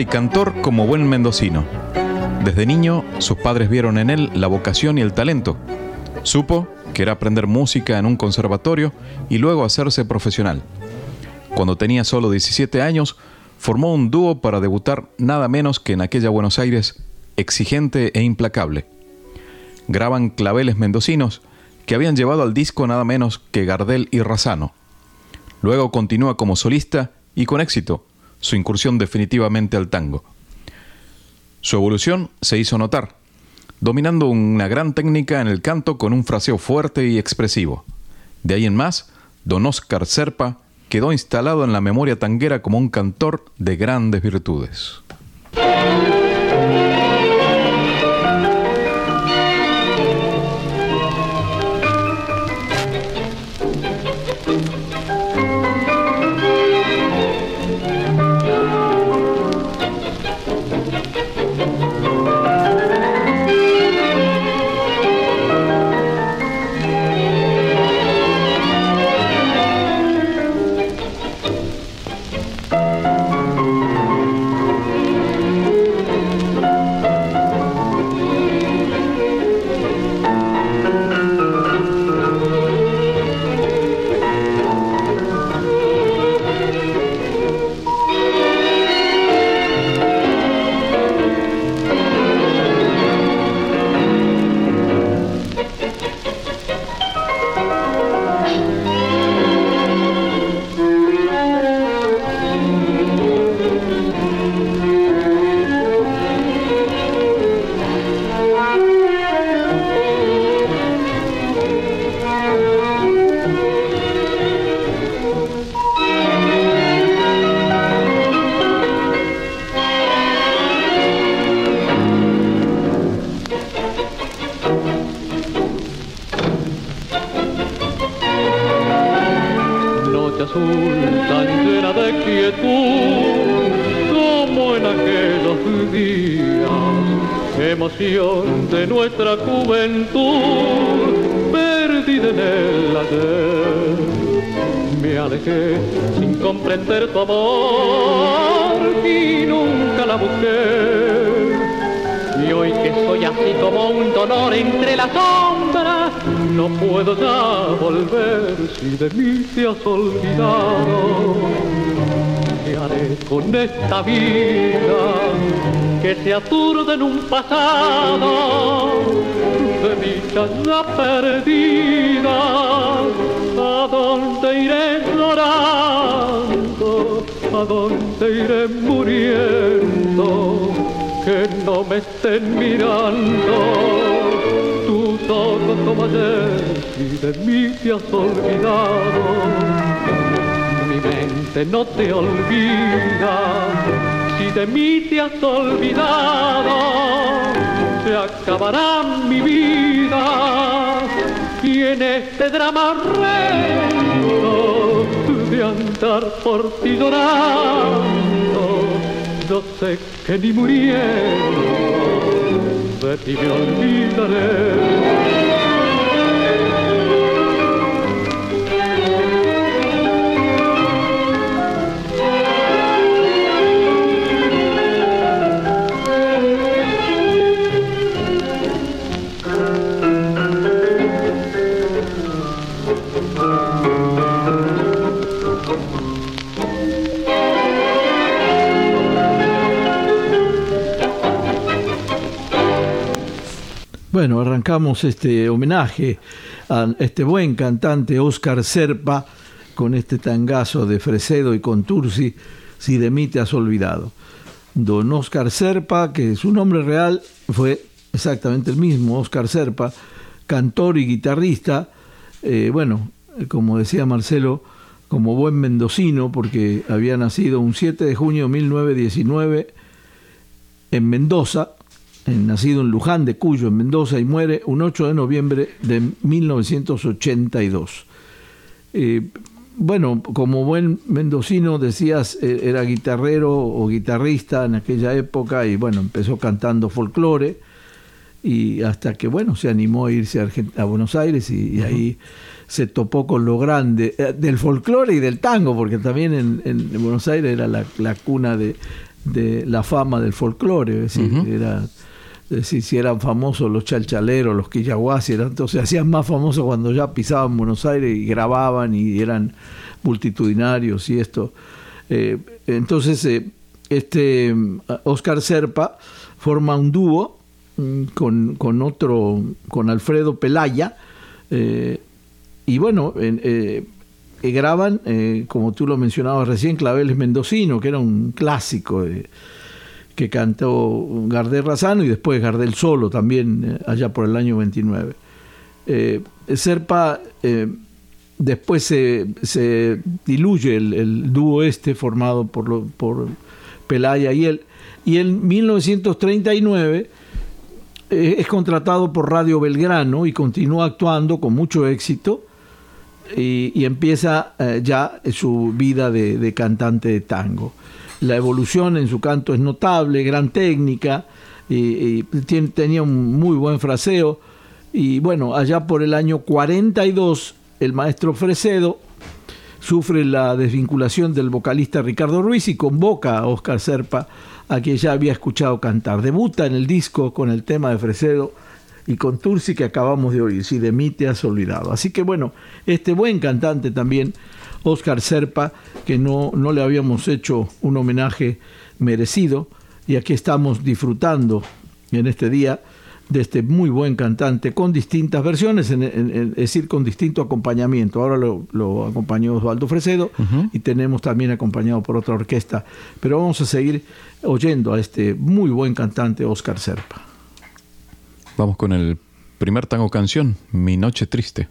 Y cantor como buen mendocino. Desde niño, sus padres vieron en él la vocación y el talento. Supo que era aprender música en un conservatorio y luego hacerse profesional. Cuando tenía solo 17 años, formó un dúo para debutar nada menos que en aquella Buenos Aires exigente e implacable. Graban claveles mendocinos que habían llevado al disco nada menos que Gardel y Razano. Luego continúa como solista y con éxito, su incursión definitivamente al tango. Su evolución se hizo notar, dominando una gran técnica en el canto con un fraseo fuerte y expresivo. De ahí en más, don Oscar Serpa quedó instalado en la memoria tanguera como un cantor de grandes virtudes. días, emoción de nuestra juventud, perdida en el ayer. Me alejé sin comprender tu amor y nunca la busqué. Y hoy que soy así como un dolor entre la sombra, no puedo ya volver si de mí te has olvidado esta vida que se aturde en un pasado de dichas ya perdida. ¿A dónde iré llorando? ¿A dónde iré muriendo? Que no me estén mirando ojos como ayer y de mí te has olvidado no te olvida, si de mí te has olvidado, se acabará mi vida y en este drama reto de andar por ti llorando, yo sé que ni muriendo de ti me olvidaré. Bueno, arrancamos este homenaje a este buen cantante Oscar Serpa con este tangazo de Fresedo y Contursi, Si de mí te has olvidado. Don Oscar Serpa, que su nombre real fue exactamente el mismo, Oscar Serpa, cantor y guitarrista, eh, bueno, como decía Marcelo, como buen mendocino, porque había nacido un 7 de junio de 1919 en Mendoza, nacido en Luján de Cuyo, en Mendoza, y muere un 8 de noviembre de 1982. Eh, bueno, como buen mendocino, decías, eh, era guitarrero o guitarrista en aquella época y bueno, empezó cantando folclore y hasta que bueno, se animó a irse a, Buenos Aires y, ahí se topó con lo grande eh, del folclore y del tango, porque también en, Buenos Aires era la, cuna de, la fama del folclore, es decir, era si eran famosos los chalchaleros, los quillaguasi, entonces se hacían más famosos cuando ya pisaban Buenos Aires y grababan y eran multitudinarios y esto. Eh, entonces, eh, este Oscar Serpa forma un dúo mm, con, otro, con Alfredo Pelaya, eh, y bueno, graban, como tú lo mencionabas recién, Claveles Mendocino, que era un clásico de que cantó Gardel Razano y después Gardel solo también eh, allá por el año 29. Eh, Serpa, eh, después se, diluye el, dúo este formado por, por Pelaya y él, y en 1939 es contratado por Radio Belgrano y continúa actuando con mucho éxito y, empieza ya su vida de cantante de tango la evolución en su canto es notable, gran técnica, y, tenía un muy buen fraseo. Y bueno, allá por el año 42, el maestro Fresedo sufre la desvinculación del vocalista Ricardo Ruiz y convoca a Oscar Serpa, a quien ya había escuchado cantar. Debuta en el disco con el tema de Fresedo y con Tursi que acabamos de oír, si de mí te has olvidado. Así que bueno, este buen cantante también Oscar Serpa, que no, no le habíamos hecho un homenaje merecido, y aquí estamos disfrutando en este día de este muy buen cantante con distintas versiones, es decir, con distinto acompañamiento. Ahora lo, acompañó Osvaldo Fresedo y tenemos también acompañado por otra orquesta. Pero vamos a seguir oyendo a este muy buen cantante Oscar Serpa. Vamos con el primer tango canción, Mi Noche Triste.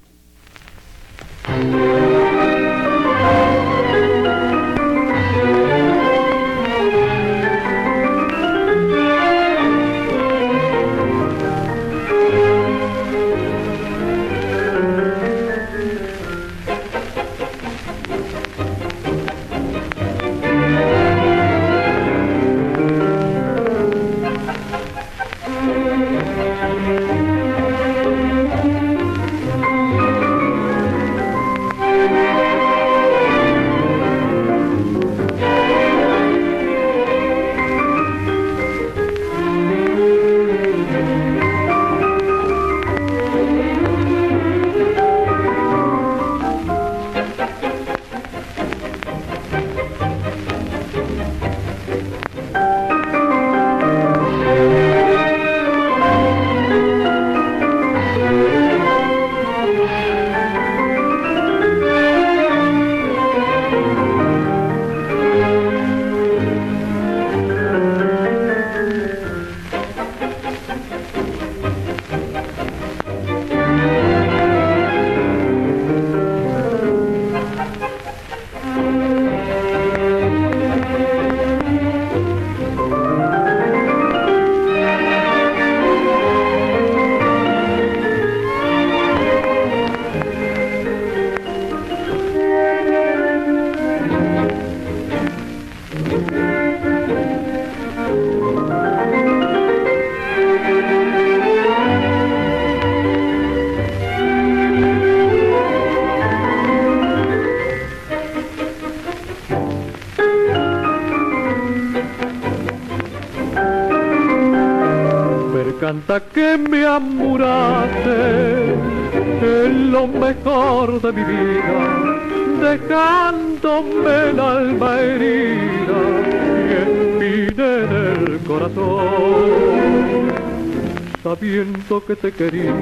Sabiendo que te quería,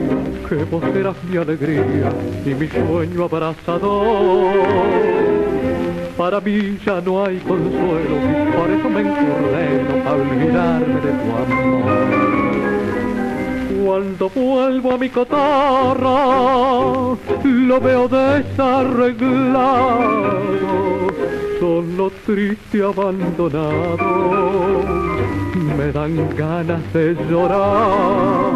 que vos eras mi alegría y mi sueño abrazador. Para mí ya no hay consuelo, por eso me encurdeno para olvidarme de tu amor. Cuando vuelvo a mi cotarra, lo veo desarreglado, solo triste abandonado me dan ganas de llorar.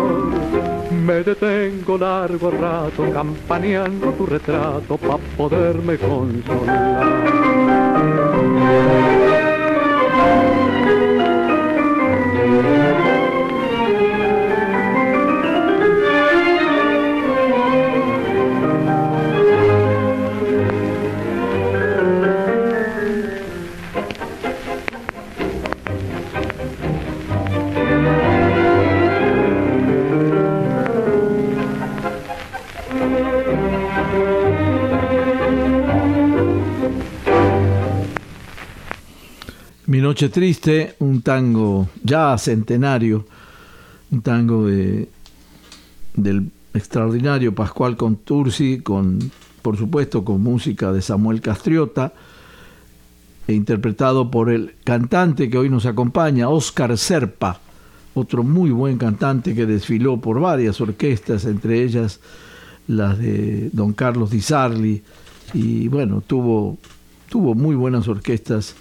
Me detengo largo rato campaneando tu retrato para poderme consolar. Noche Triste, un tango ya centenario, un tango de, del extraordinario Pascual Contursi, con, por supuesto con música de Samuel Castriota, e interpretado por el cantante que hoy nos acompaña, Oscar Serpa, otro muy buen cantante que desfiló por varias orquestas, entre ellas las de don Carlos Di Sarli, y bueno, tuvo, tuvo muy buenas orquestas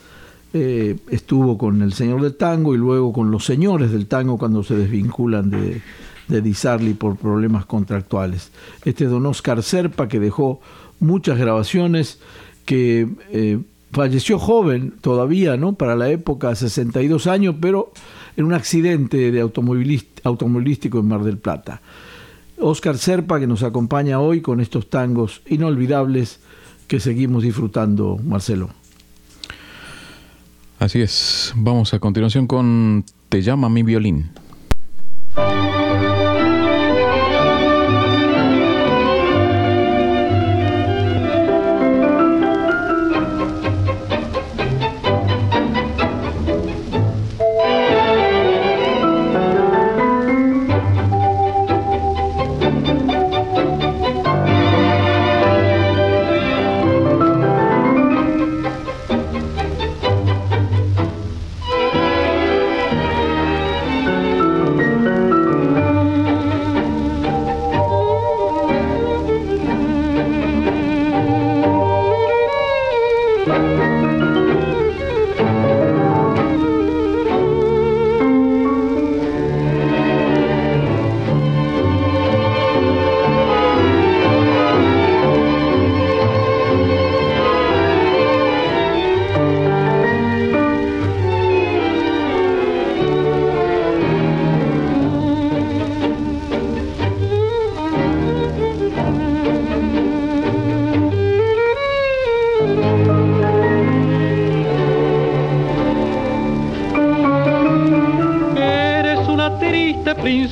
eh, estuvo con el señor del tango y luego con los señores del tango cuando se desvinculan de, de por problemas contractuales. Este don Oscar Serpa que dejó muchas grabaciones, que eh, falleció joven todavía, ¿no? Para la época, 62 años, pero en un accidente de automovilístico en Mar del Plata. Oscar Serpa que nos acompaña hoy con estos tangos inolvidables que seguimos disfrutando, Marcelo. Así es, vamos a continuación con Te llama mi violín.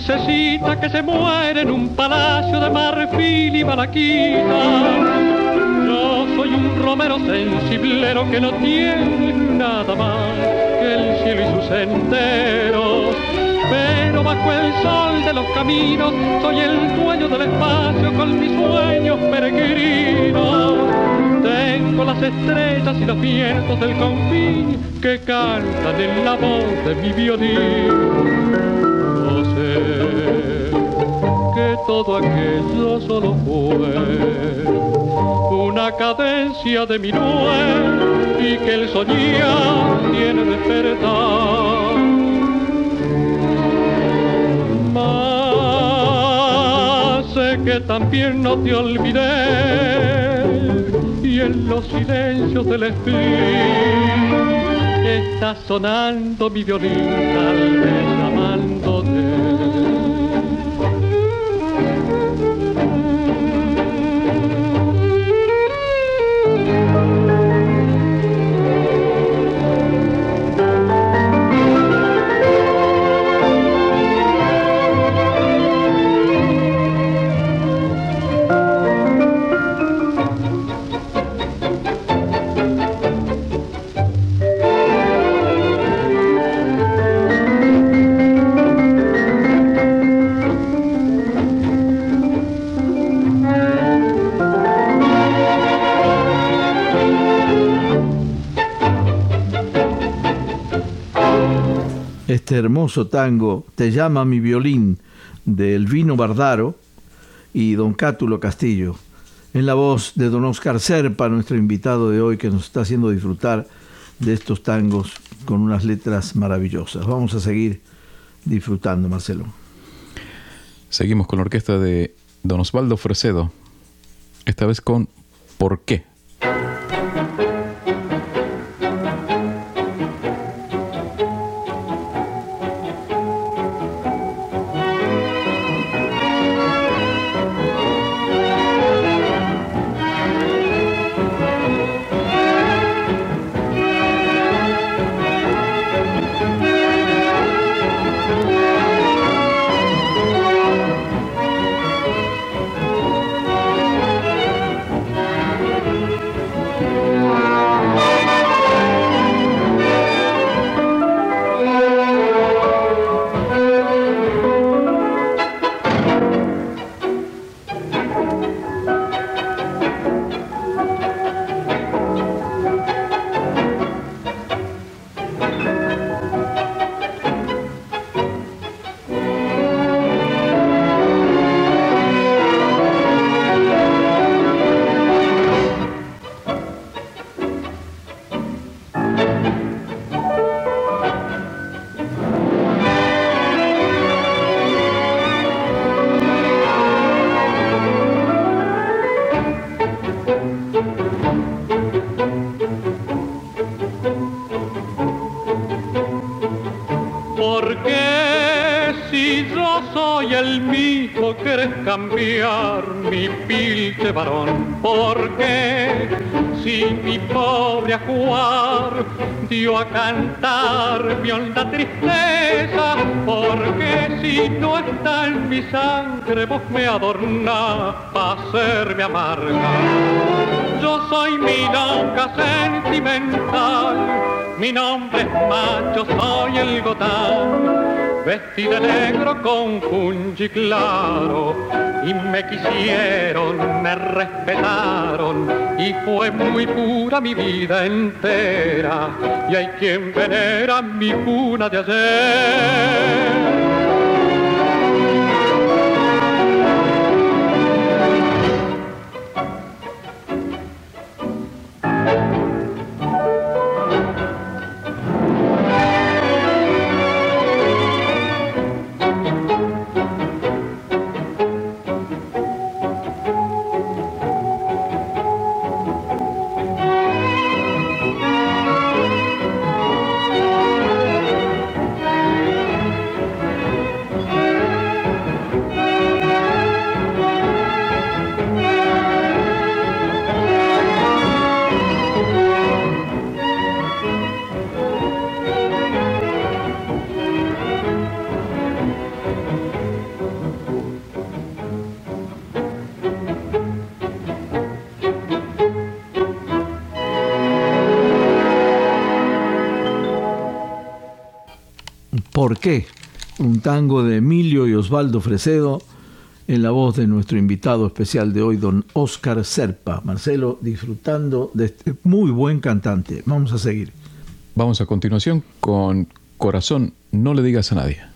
Que se muere en un palacio de marfil y malaquita. Yo soy un romero sensiblero que no tiene nada más que el cielo y sus senderos. Pero bajo el sol de los caminos soy el dueño del espacio con mis sueños peregrinos. Tengo las estrellas y los vientos del confín que cantan en la voz de mi violín todo aquello solo fue una cadencia de mi nuez y que el soñar tiene despertar. Mas sé que también no te olvidé y en los silencios del espíritu está sonando mi violín tal vez hermoso tango Te llama mi violín de Elvino Bardaro y don Cátulo Castillo, en la voz de don Oscar Serpa, nuestro invitado de hoy que nos está haciendo disfrutar de estos tangos con unas letras maravillosas. Vamos a seguir disfrutando, Marcelo. Seguimos con la orquesta de don Osvaldo Fresedo, esta vez con ¿Por qué? Dio a cantar mi honda tristeza, porque si no está en mi sangre vos me adornás para hacerme amarga. Yo soy mi loca sentimental, mi nombre es macho, soy el gotán, vestido de negro con punchi claro y me quisieron, me respetaron y fue muy pura mi vida entera y hay quien venera mi cuna de ayer. Tango de Emilio y Osvaldo Fresedo en la voz de nuestro invitado especial de hoy, don Oscar Serpa. Marcelo, disfrutando de este muy buen cantante. Vamos a seguir. Vamos a continuación con Corazón, no le digas a nadie.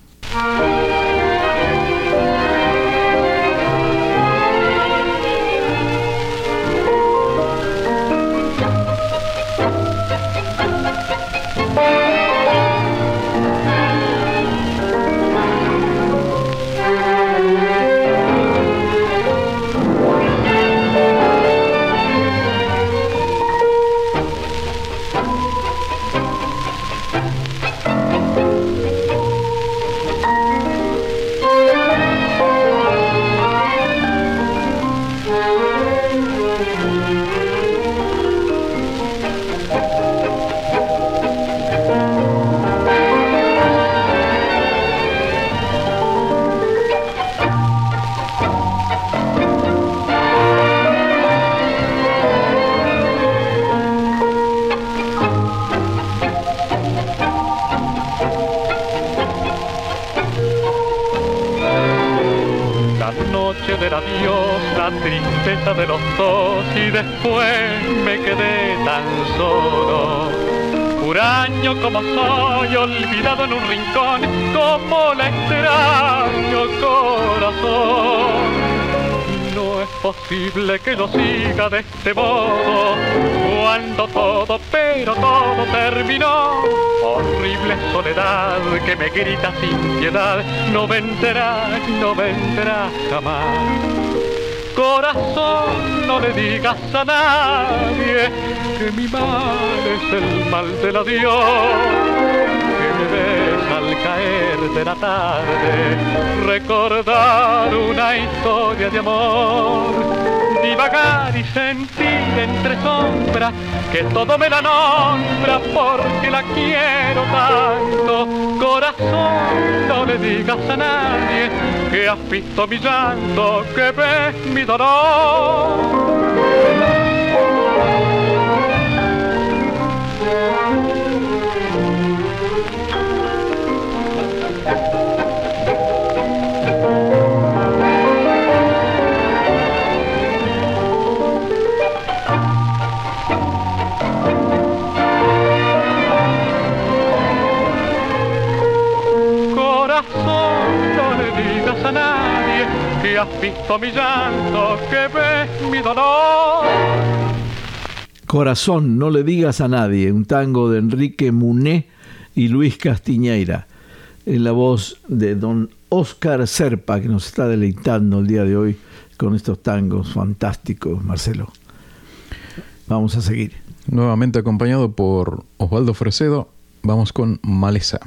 la tristeza de los dos y después me quedé tan solo. Huraño como soy, olvidado en un rincón, como la extraño corazón. No es posible que lo siga de este modo, cuando todo, pero todo terminó. Horrible soledad que me grita sin piedad, no vendrá, no vendrá jamás Corazón, no le digas a nadie que mi mal es el mal del adiós. Al caer de la tarde recordar una historia de amor divagar y sentir entre sombras que todo me la nombra porque la quiero tanto. Corazón, no le digas a nadie que has visto mi llanto, que ves mi dolor. Has visto mi llanto, que ves mi dolor. Corazón, no le digas a nadie, un tango de Enrique Muné y Luis Castiñeira, en la voz de don Oscar Serpa, que nos está deleitando el día de hoy con estos tangos fantásticos, Marcelo. Vamos a seguir. Nuevamente acompañado por Osvaldo Fresedo, vamos con Maleza.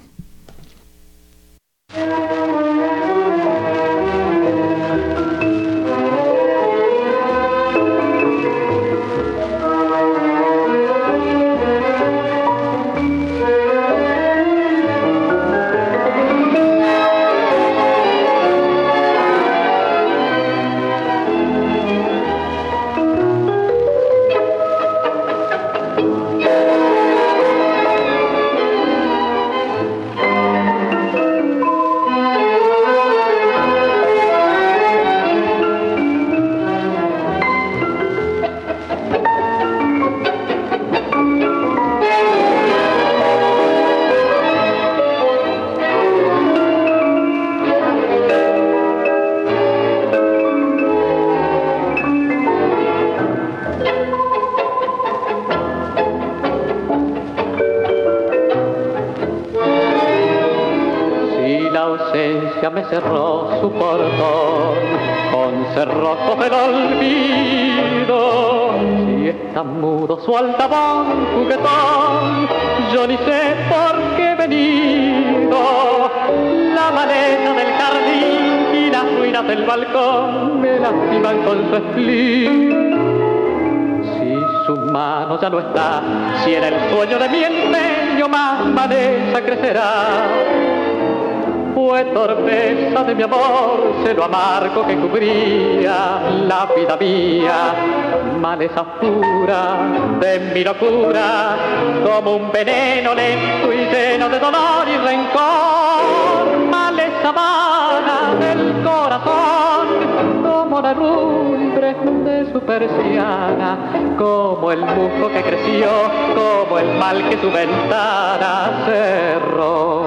Amargo que cubría la vida mía, maleza pura de mi locura, como un veneno lento y lleno de dolor y rencor, maleza vana del corazón, como la rumbre de su persiana, como el musgo que creció, como el mal que su ventana cerró.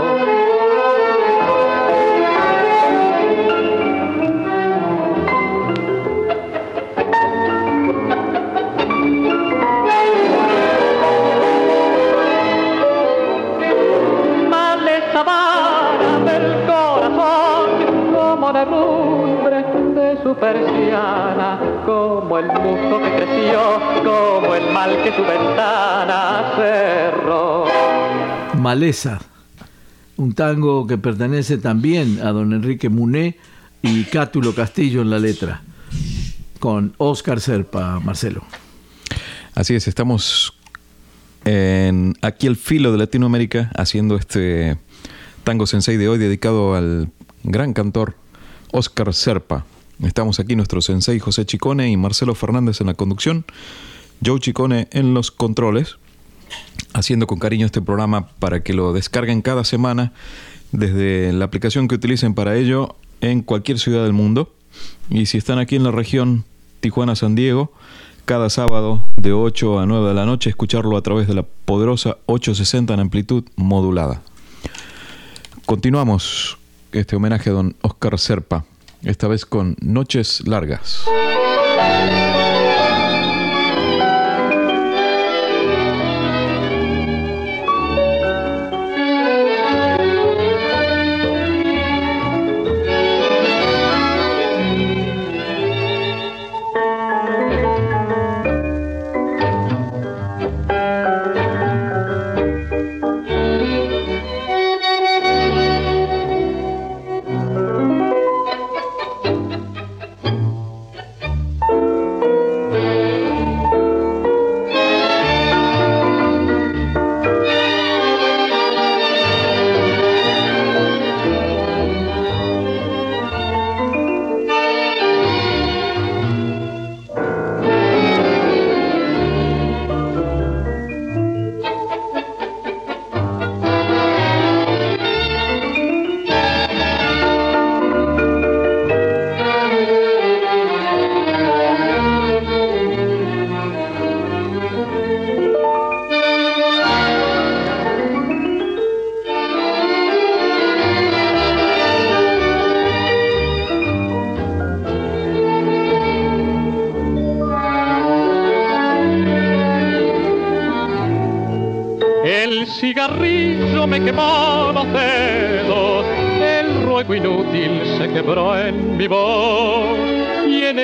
persiana, como el musgo que creció, como el mal que su ventana cerró. Maleza, un tango que pertenece también a don Enrique Muné y Cátulo Castillo en la letra, con Oscar Serpa, Marcelo. Así es, estamos en aquí el filo de Latinoamérica haciendo este tango sensei de hoy dedicado al gran cantor Oscar Serpa. Estamos aquí nuestro sensei José Chicone y Marcelo Fernández en la conducción, Joe Chicone en los controles, haciendo con cariño este programa para que lo descarguen cada semana desde la aplicación que utilicen para ello en cualquier ciudad del mundo. Y si están aquí en la región Tijuana-San Diego, cada sábado de 8 a 9 de la noche, escucharlo a través de la poderosa 860 en amplitud modulada. Continuamos este homenaje a don Oscar Serpa, esta vez con Noches Largas.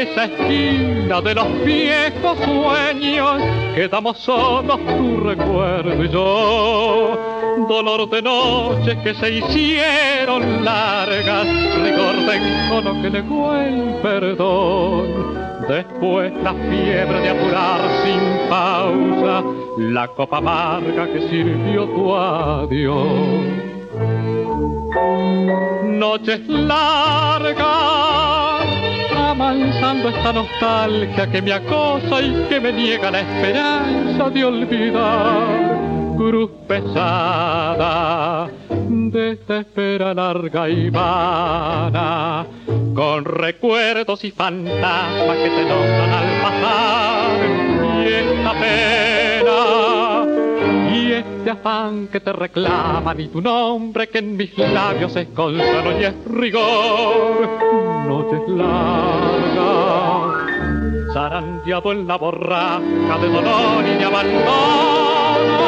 De los viejos sueños quedamos solos tu recuerdo y yo. Dolor de noches que se hicieron largas, recorden con lo que negó el perdón. Después la fiebre de apurar sin pausa, la copa amarga que sirvió tu adiós. Noches largas amansando esta nostalgia que me acosa y que me niega la esperanza de olvidar. Cruz pesada de esta espera larga y vana, con recuerdos y fantasmas que te nombran al pasar. Y esta pena y este afán que te reclaman y tu nombre que en mis labios es consuelo y es rigor noches largas, zarandeado en la borraca de dolor y de abandono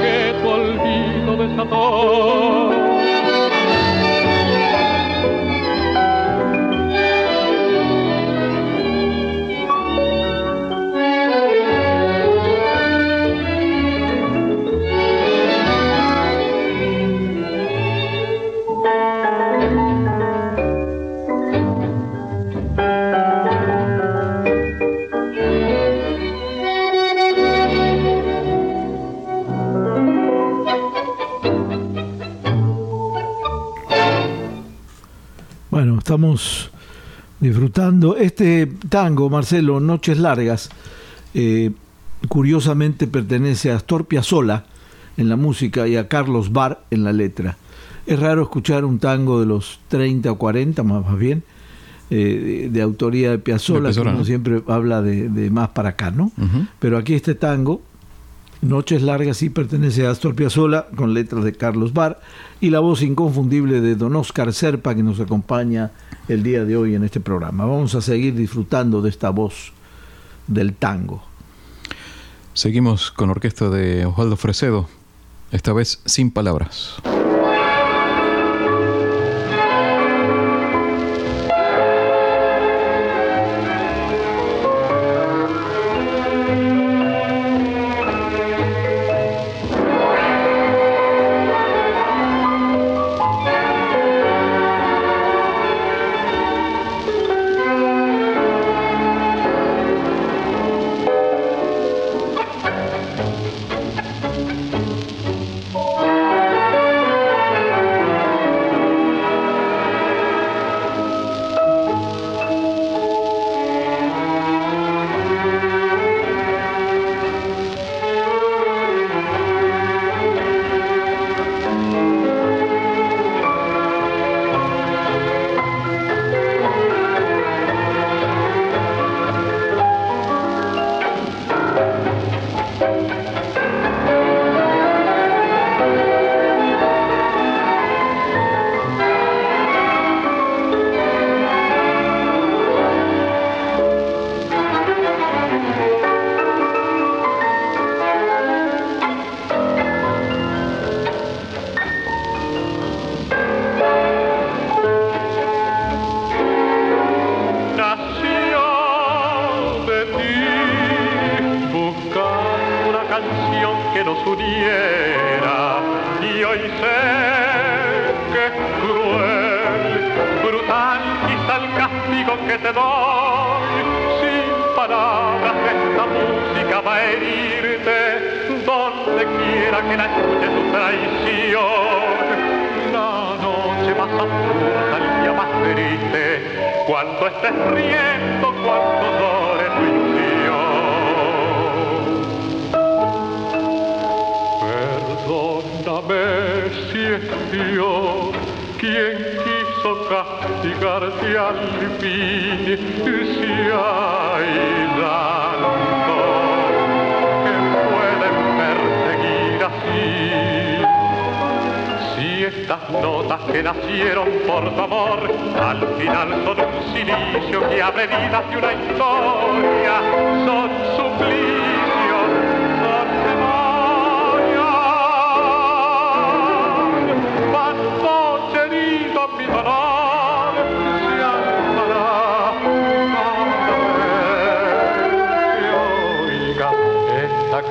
que tu olvido desató. Estamos disfrutando este tango, Marcelo, Noches Largas. Eh, curiosamente pertenece a Astor Piazzolla en la música y a Carlos Bar en la letra. Es raro escuchar un tango de los 30 o 40, más, bien, eh, de, autoría de Piazzolla, que uno siempre habla de, más para acá, ¿no? Pero aquí este tango Noches Largas sí pertenece a Astor Piazzolla con letras de Carlos Bar y la voz inconfundible de don Oscar Serpa que nos acompaña el día de hoy en este programa. Vamos a seguir disfrutando de esta voz del tango. Seguimos con orquesta de Osvaldo Fresedo, esta vez sin palabras.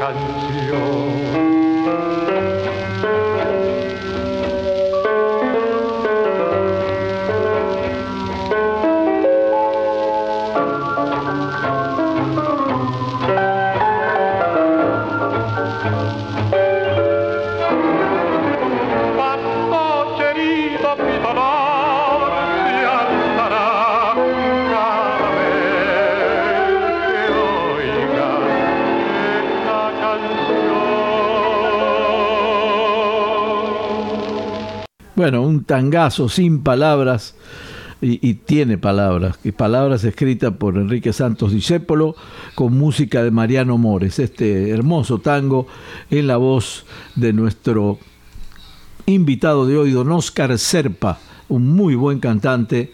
Esta tangazo sin palabras y, tiene palabras, y palabras escritas por Enrique Santos Discépolo con música de Mariano Mores, este hermoso tango en la voz de nuestro invitado de hoy, don Oscar Serpa, un muy buen cantante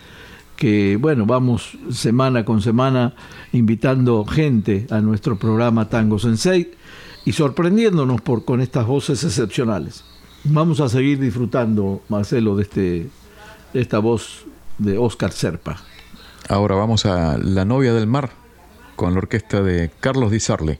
que, bueno, vamos semana con semana invitando gente a nuestro programa Tango Sensei y sorprendiéndonos por, con estas voces excepcionales. Vamos a seguir disfrutando, Marcelo, de, este, esta voz de Oscar Serpa. Ahora vamos a La novia del mar con la orquesta de Carlos Di Sarli.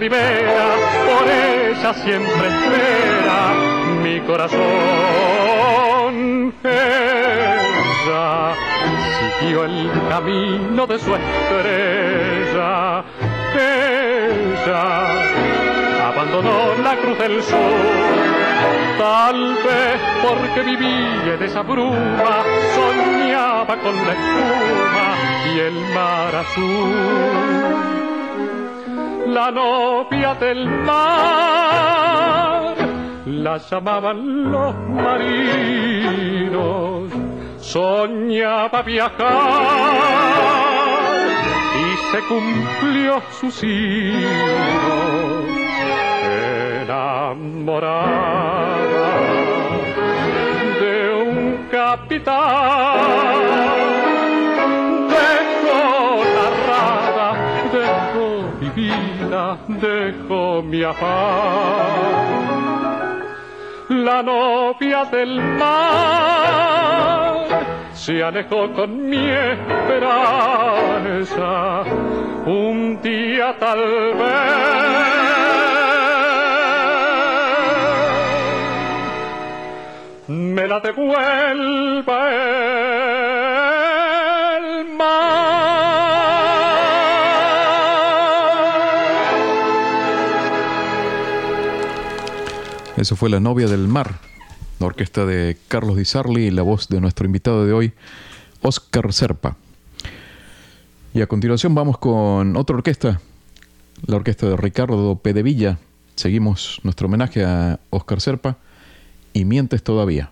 Ribera, por ella siempre espera mi corazón. Ella siguió el camino de su estrella. Ella abandonó la cruz del sur. Tal vez porque vivía en esa bruma, soñaba con la espuma y el mar azul. La novia del mar, la llamaban los marinos, soñaba viajar y se cumplió su signo. Enamorada de un capitán, dejó mi afán. La novia del mar se alejó con mi esperanza. Un día tal vez me la devuelva Eso fue La novia del mar, la orquesta de Carlos Di Sarli y la voz de nuestro invitado de hoy, Oscar Serpa. Y a continuación vamos con otra orquesta, la orquesta de Ricardo Pedevilla. Seguimos nuestro homenaje a Oscar Serpa y Mientes todavía.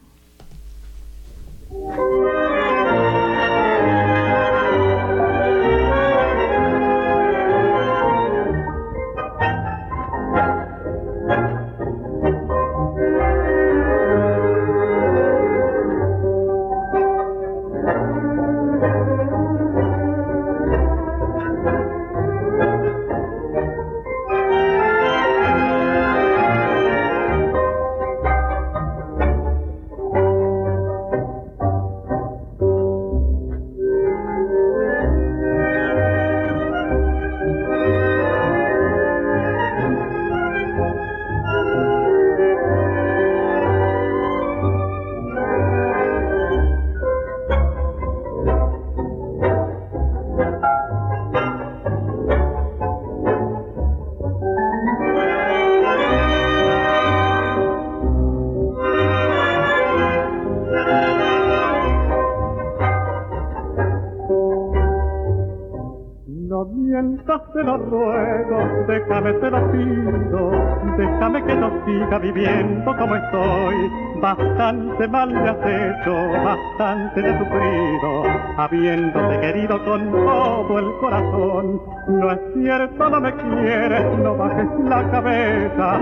Viviendo como estoy. Bastante mal me has hecho, bastante he sufrido, habiéndote querido con todo el corazón. No es cierto, no me quieres, no bajes la cabeza.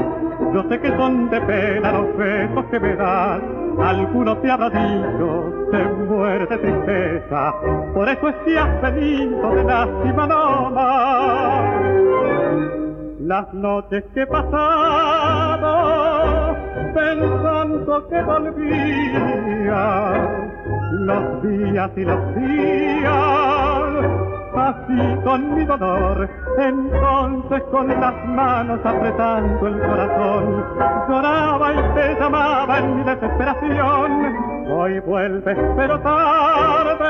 Yo sé que son de pena los besos que me das. Alguno te habrá dicho, se muere de tristeza. Por eso es que has venido de lástima no más. Las noches que he pasado pensando que volvía, los días y los días así con mi dolor, entonces con las manos apretando el corazón, lloraba y te llamaba en mi desesperación. Hoy vuelves pero tarde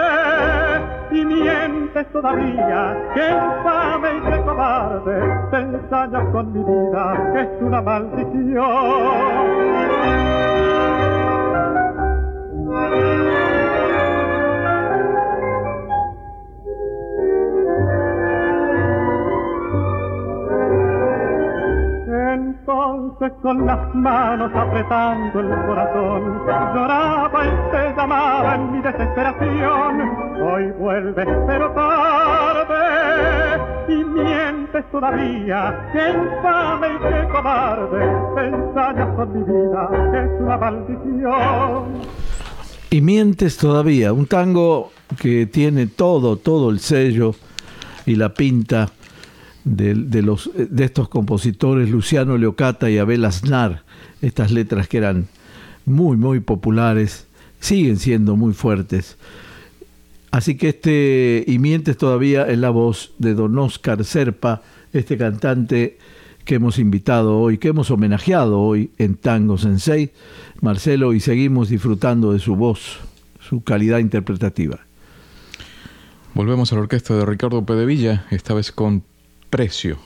y mientes todavía, que infame y que cobarde, te ensañas con mi vida, que es una maldición. Con las manos apretando el corazón, lloraba y te llamaba en mi desesperación. Hoy vuelves pero tarde y mientes todavía, que infame y que cobarde, te ensañas con mi vida, es una maldición. Y mientes todavía, un tango que tiene todo, todo el sello y la pinta de, de, los, de estos compositores, Luciano Leocata y Abel Aznar, estas letras que eran muy, muy populares, siguen siendo muy fuertes. Así que este, y mientes todavía en la voz de don Oscar Serpa, este cantante que hemos invitado hoy, que hemos homenajeado hoy en Tango Sensei, Marcelo, y seguimos disfrutando de su voz, su calidad interpretativa. Volvemos a la orquesta de Ricardo Pedevilla, esta vez con precio.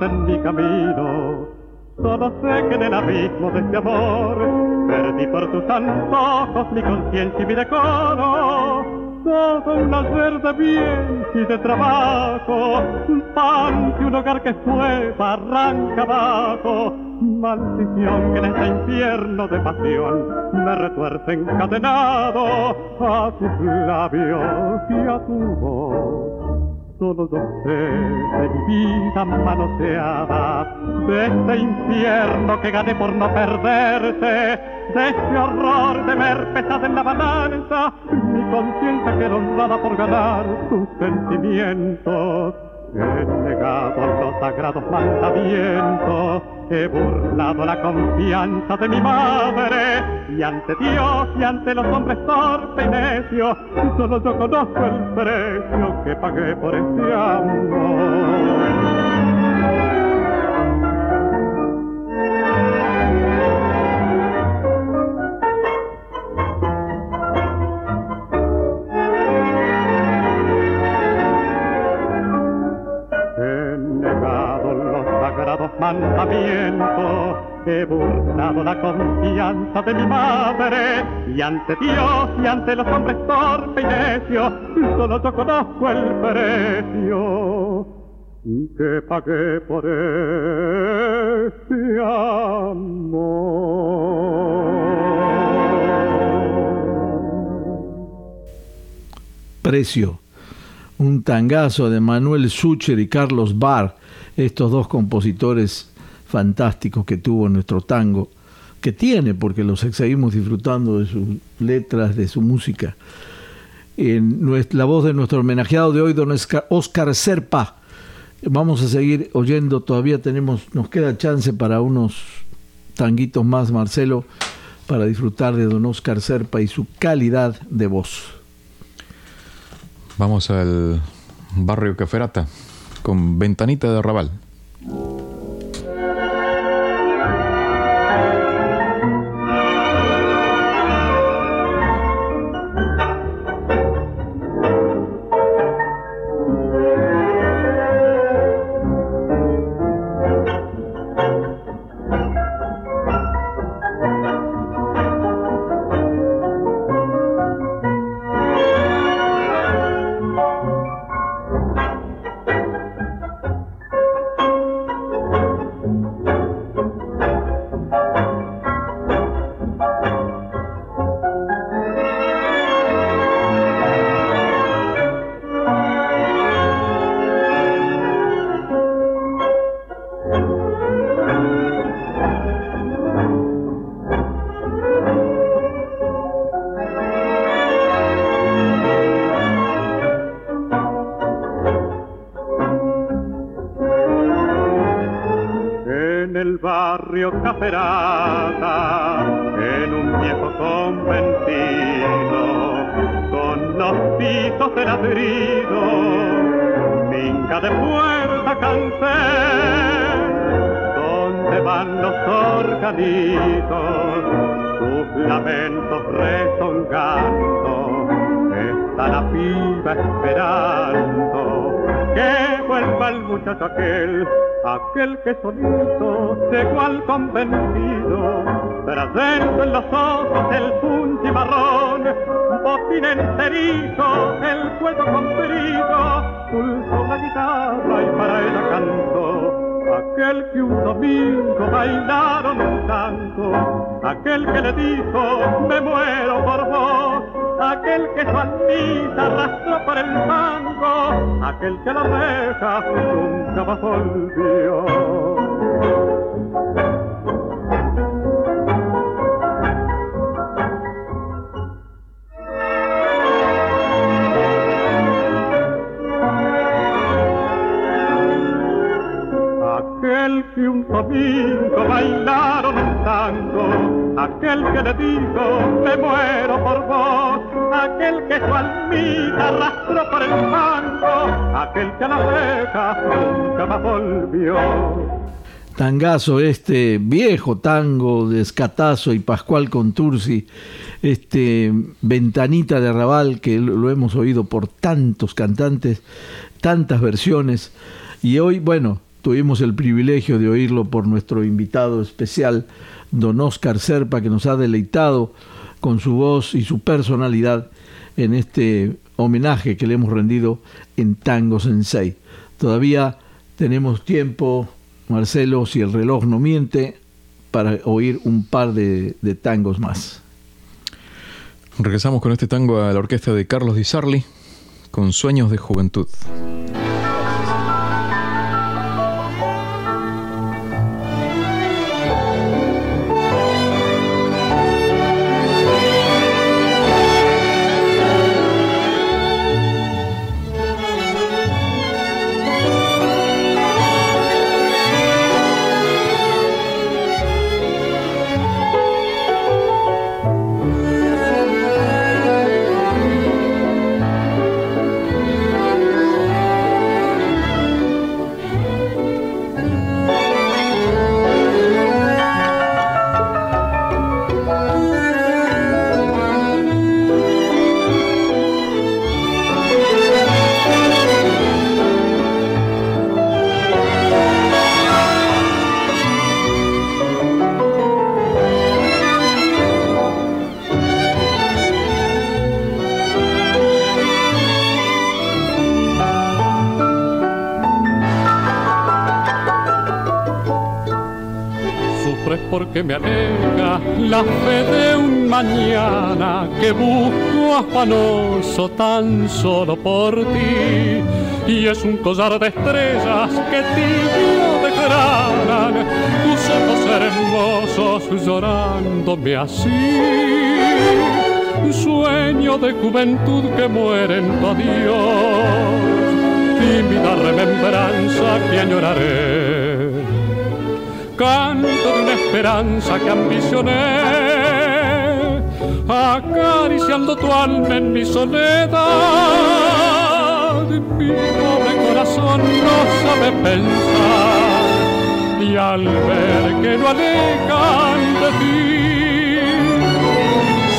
En mi camino. Solo sé que en el abismo de este amor perdí por tus antojos mi conciencia y mi decoro. Todo un hacer de bien y de trabajo, pan que un hogar que fue barranca abajo, maldición que en este infierno de pasión me retuerce encadenado a tus labios y a tu voz solo yo sé de mi vida manoseada, de este infierno que gané por no perderte, de este horror de ver pesada en la balanza, mi conciencia que honrada por ganar tus sentimientos. He negado los sagrados mandamientos, he burlado la confianza de mi madre, y ante Dios y ante los hombres torpe y necio, solo yo conozco el precio que pagué por este amor. Mandamiento. He burlado la confianza de mi madre y ante Dios y ante los hombres torpe y necio, solo yo conozco el precio que pagué por este amor. Precio. Un tangazo de Manuel Sucher y Carlos Barr estos dos compositores fantásticos que tuvo nuestro tango, que tiene, porque los seguimos disfrutando de sus letras, de su música. En la voz de nuestro homenajeado de hoy, don Oscar Serpa. Vamos a seguir oyendo, todavía tenemos, nos queda chance para unos tanguitos más, Marcelo, para disfrutar de don Oscar Serpa y su calidad de voz. Vamos al barrio Caferata con ventanita de arrabal. Convencido, trayendo en los ojos el punti marrón, botín enterizo, el cuello comprido, pulsó la guitarra y para ella cantó. Aquel que un domingo bailaron un tango, aquel que le dijo, me muero por vos, aquel que su almita arrastró por el mango, aquel que la reja nunca más volvió. Bailaron un tango, aquel que le dijo, me muero por vos, aquel que su almita arrastró por el mango, aquel que a la reja nunca más volvió. tangazo, este viejo tango de Escatazo y Pascual Contursi, este Ventanita de Arrabal, que lo hemos oído por tantos cantantes, tantas versiones, y hoy, bueno, tuvimos el privilegio de oírlo por nuestro invitado especial, don Oscar Serpa, que nos ha deleitado con su voz y su personalidad en este homenaje que le hemos rendido en Tango Sensei. Todavía tenemos tiempo, Marcelo, si el reloj no miente, para oír un par de, tangos más. Regresamos con este tango a la orquesta de Carlos Di Sarli, con Sueños de Juventud. Porque me aleja la fe de un mañana que busco afanoso tan solo por ti. Y es un collar de estrellas que tibio declaran tus ojos hermosos llorándome así. Sueño de juventud que muere en tu adiós, tímida remembranza que añoraré canto de una esperanza que ambicioné, acariciando tu alma en mi soledad. Mi pobre corazón no sabe pensar y al ver que no alejan de ti,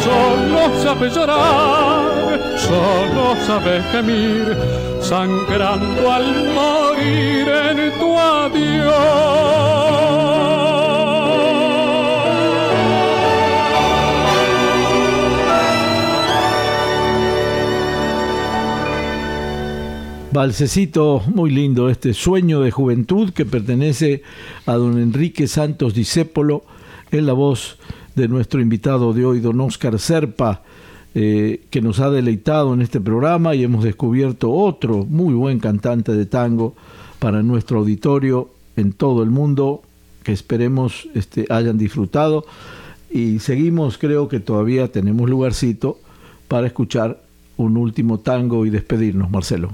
solo sabe llorar, solo sabe gemir, sangrando al morir en tu adiós. Balsecito muy lindo, este sueño de juventud que pertenece a don Enrique Santos Discépolo en la voz de nuestro invitado de hoy, don Oscar Serpa, eh, que nos ha deleitado en este programa y hemos descubierto otro muy buen cantante de tango para nuestro auditorio en todo el mundo, que esperemos este, hayan disfrutado. Y seguimos, creo que todavía tenemos lugarcito para escuchar un último tango y despedirnos, Marcelo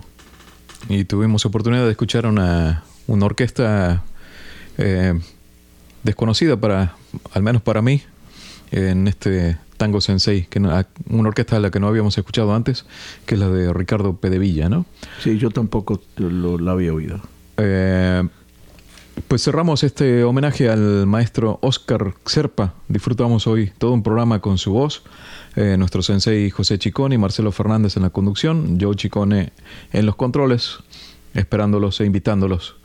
y tuvimos oportunidad de escuchar una, una orquesta eh, desconocida para, al menos para mí, en este Tango Sensei, que una orquesta a la que no habíamos escuchado antes, que es la de Ricardo Pedevilla, ¿no? Sí, yo tampoco lo, la había oído. Eh, pues cerramos este homenaje al maestro Oscar Serpa. Disfrutamos hoy todo un programa con su voz. Eh, nuestro sensei José Chicone y Marcelo Fernández en la conducción, Joe Chicone en los controles, esperándolos e invitándolos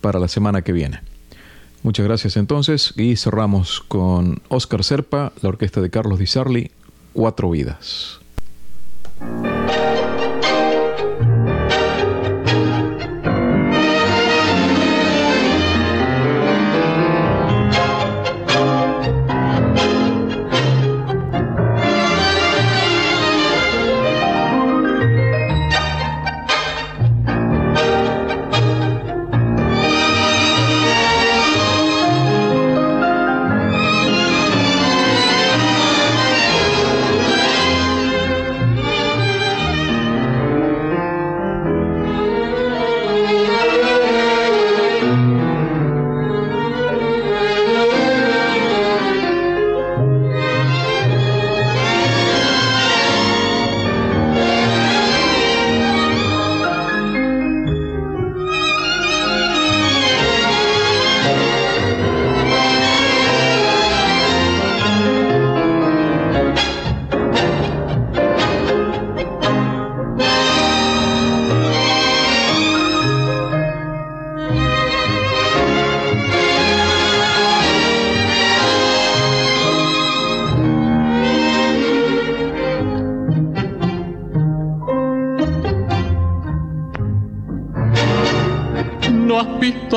para la semana que viene. Muchas gracias entonces y cerramos con Oscar Serpa, la orquesta de Carlos Di Sarli, Cuatro Vidas.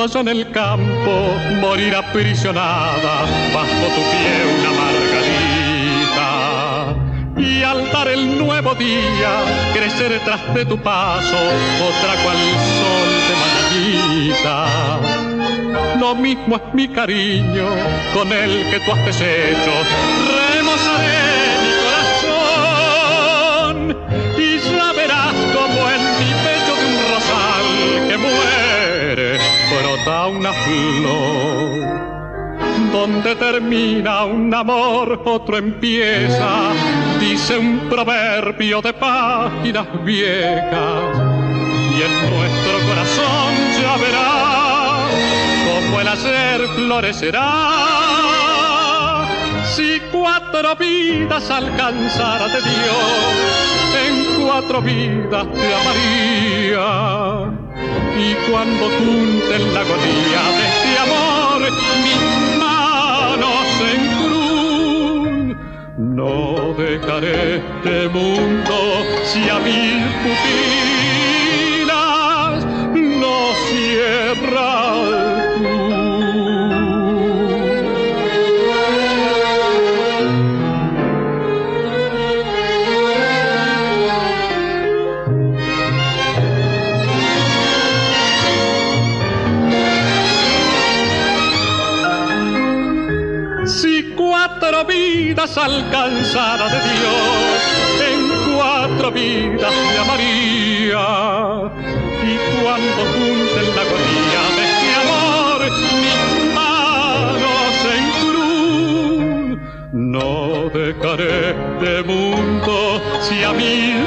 Allá en el campo morir aprisionada bajo tu pie una margarita. Y al dar el nuevo día, crecer detrás de tu paso, otra cual sol de mañanita. Lo mismo es mi cariño con el que tú has deshecho. Remozaré una flor. Donde termina un amor, otro empieza, dice un proverbio de páginas viejas. Y en nuestro corazón ya verá como el ayer florecerá. Si cuatro vidas alcanzara de Dios, en cuatro vidas te amaría. Y cuando junten la agonía de este amor, mis manos en cruz, no dejaré este mundo si a pupilas vidas alcanzara de Dios, en cuatro vidas me amaría. Y cuando junten la agonía de este amor, mis manos en cruz, no dejaré de mundo si a mí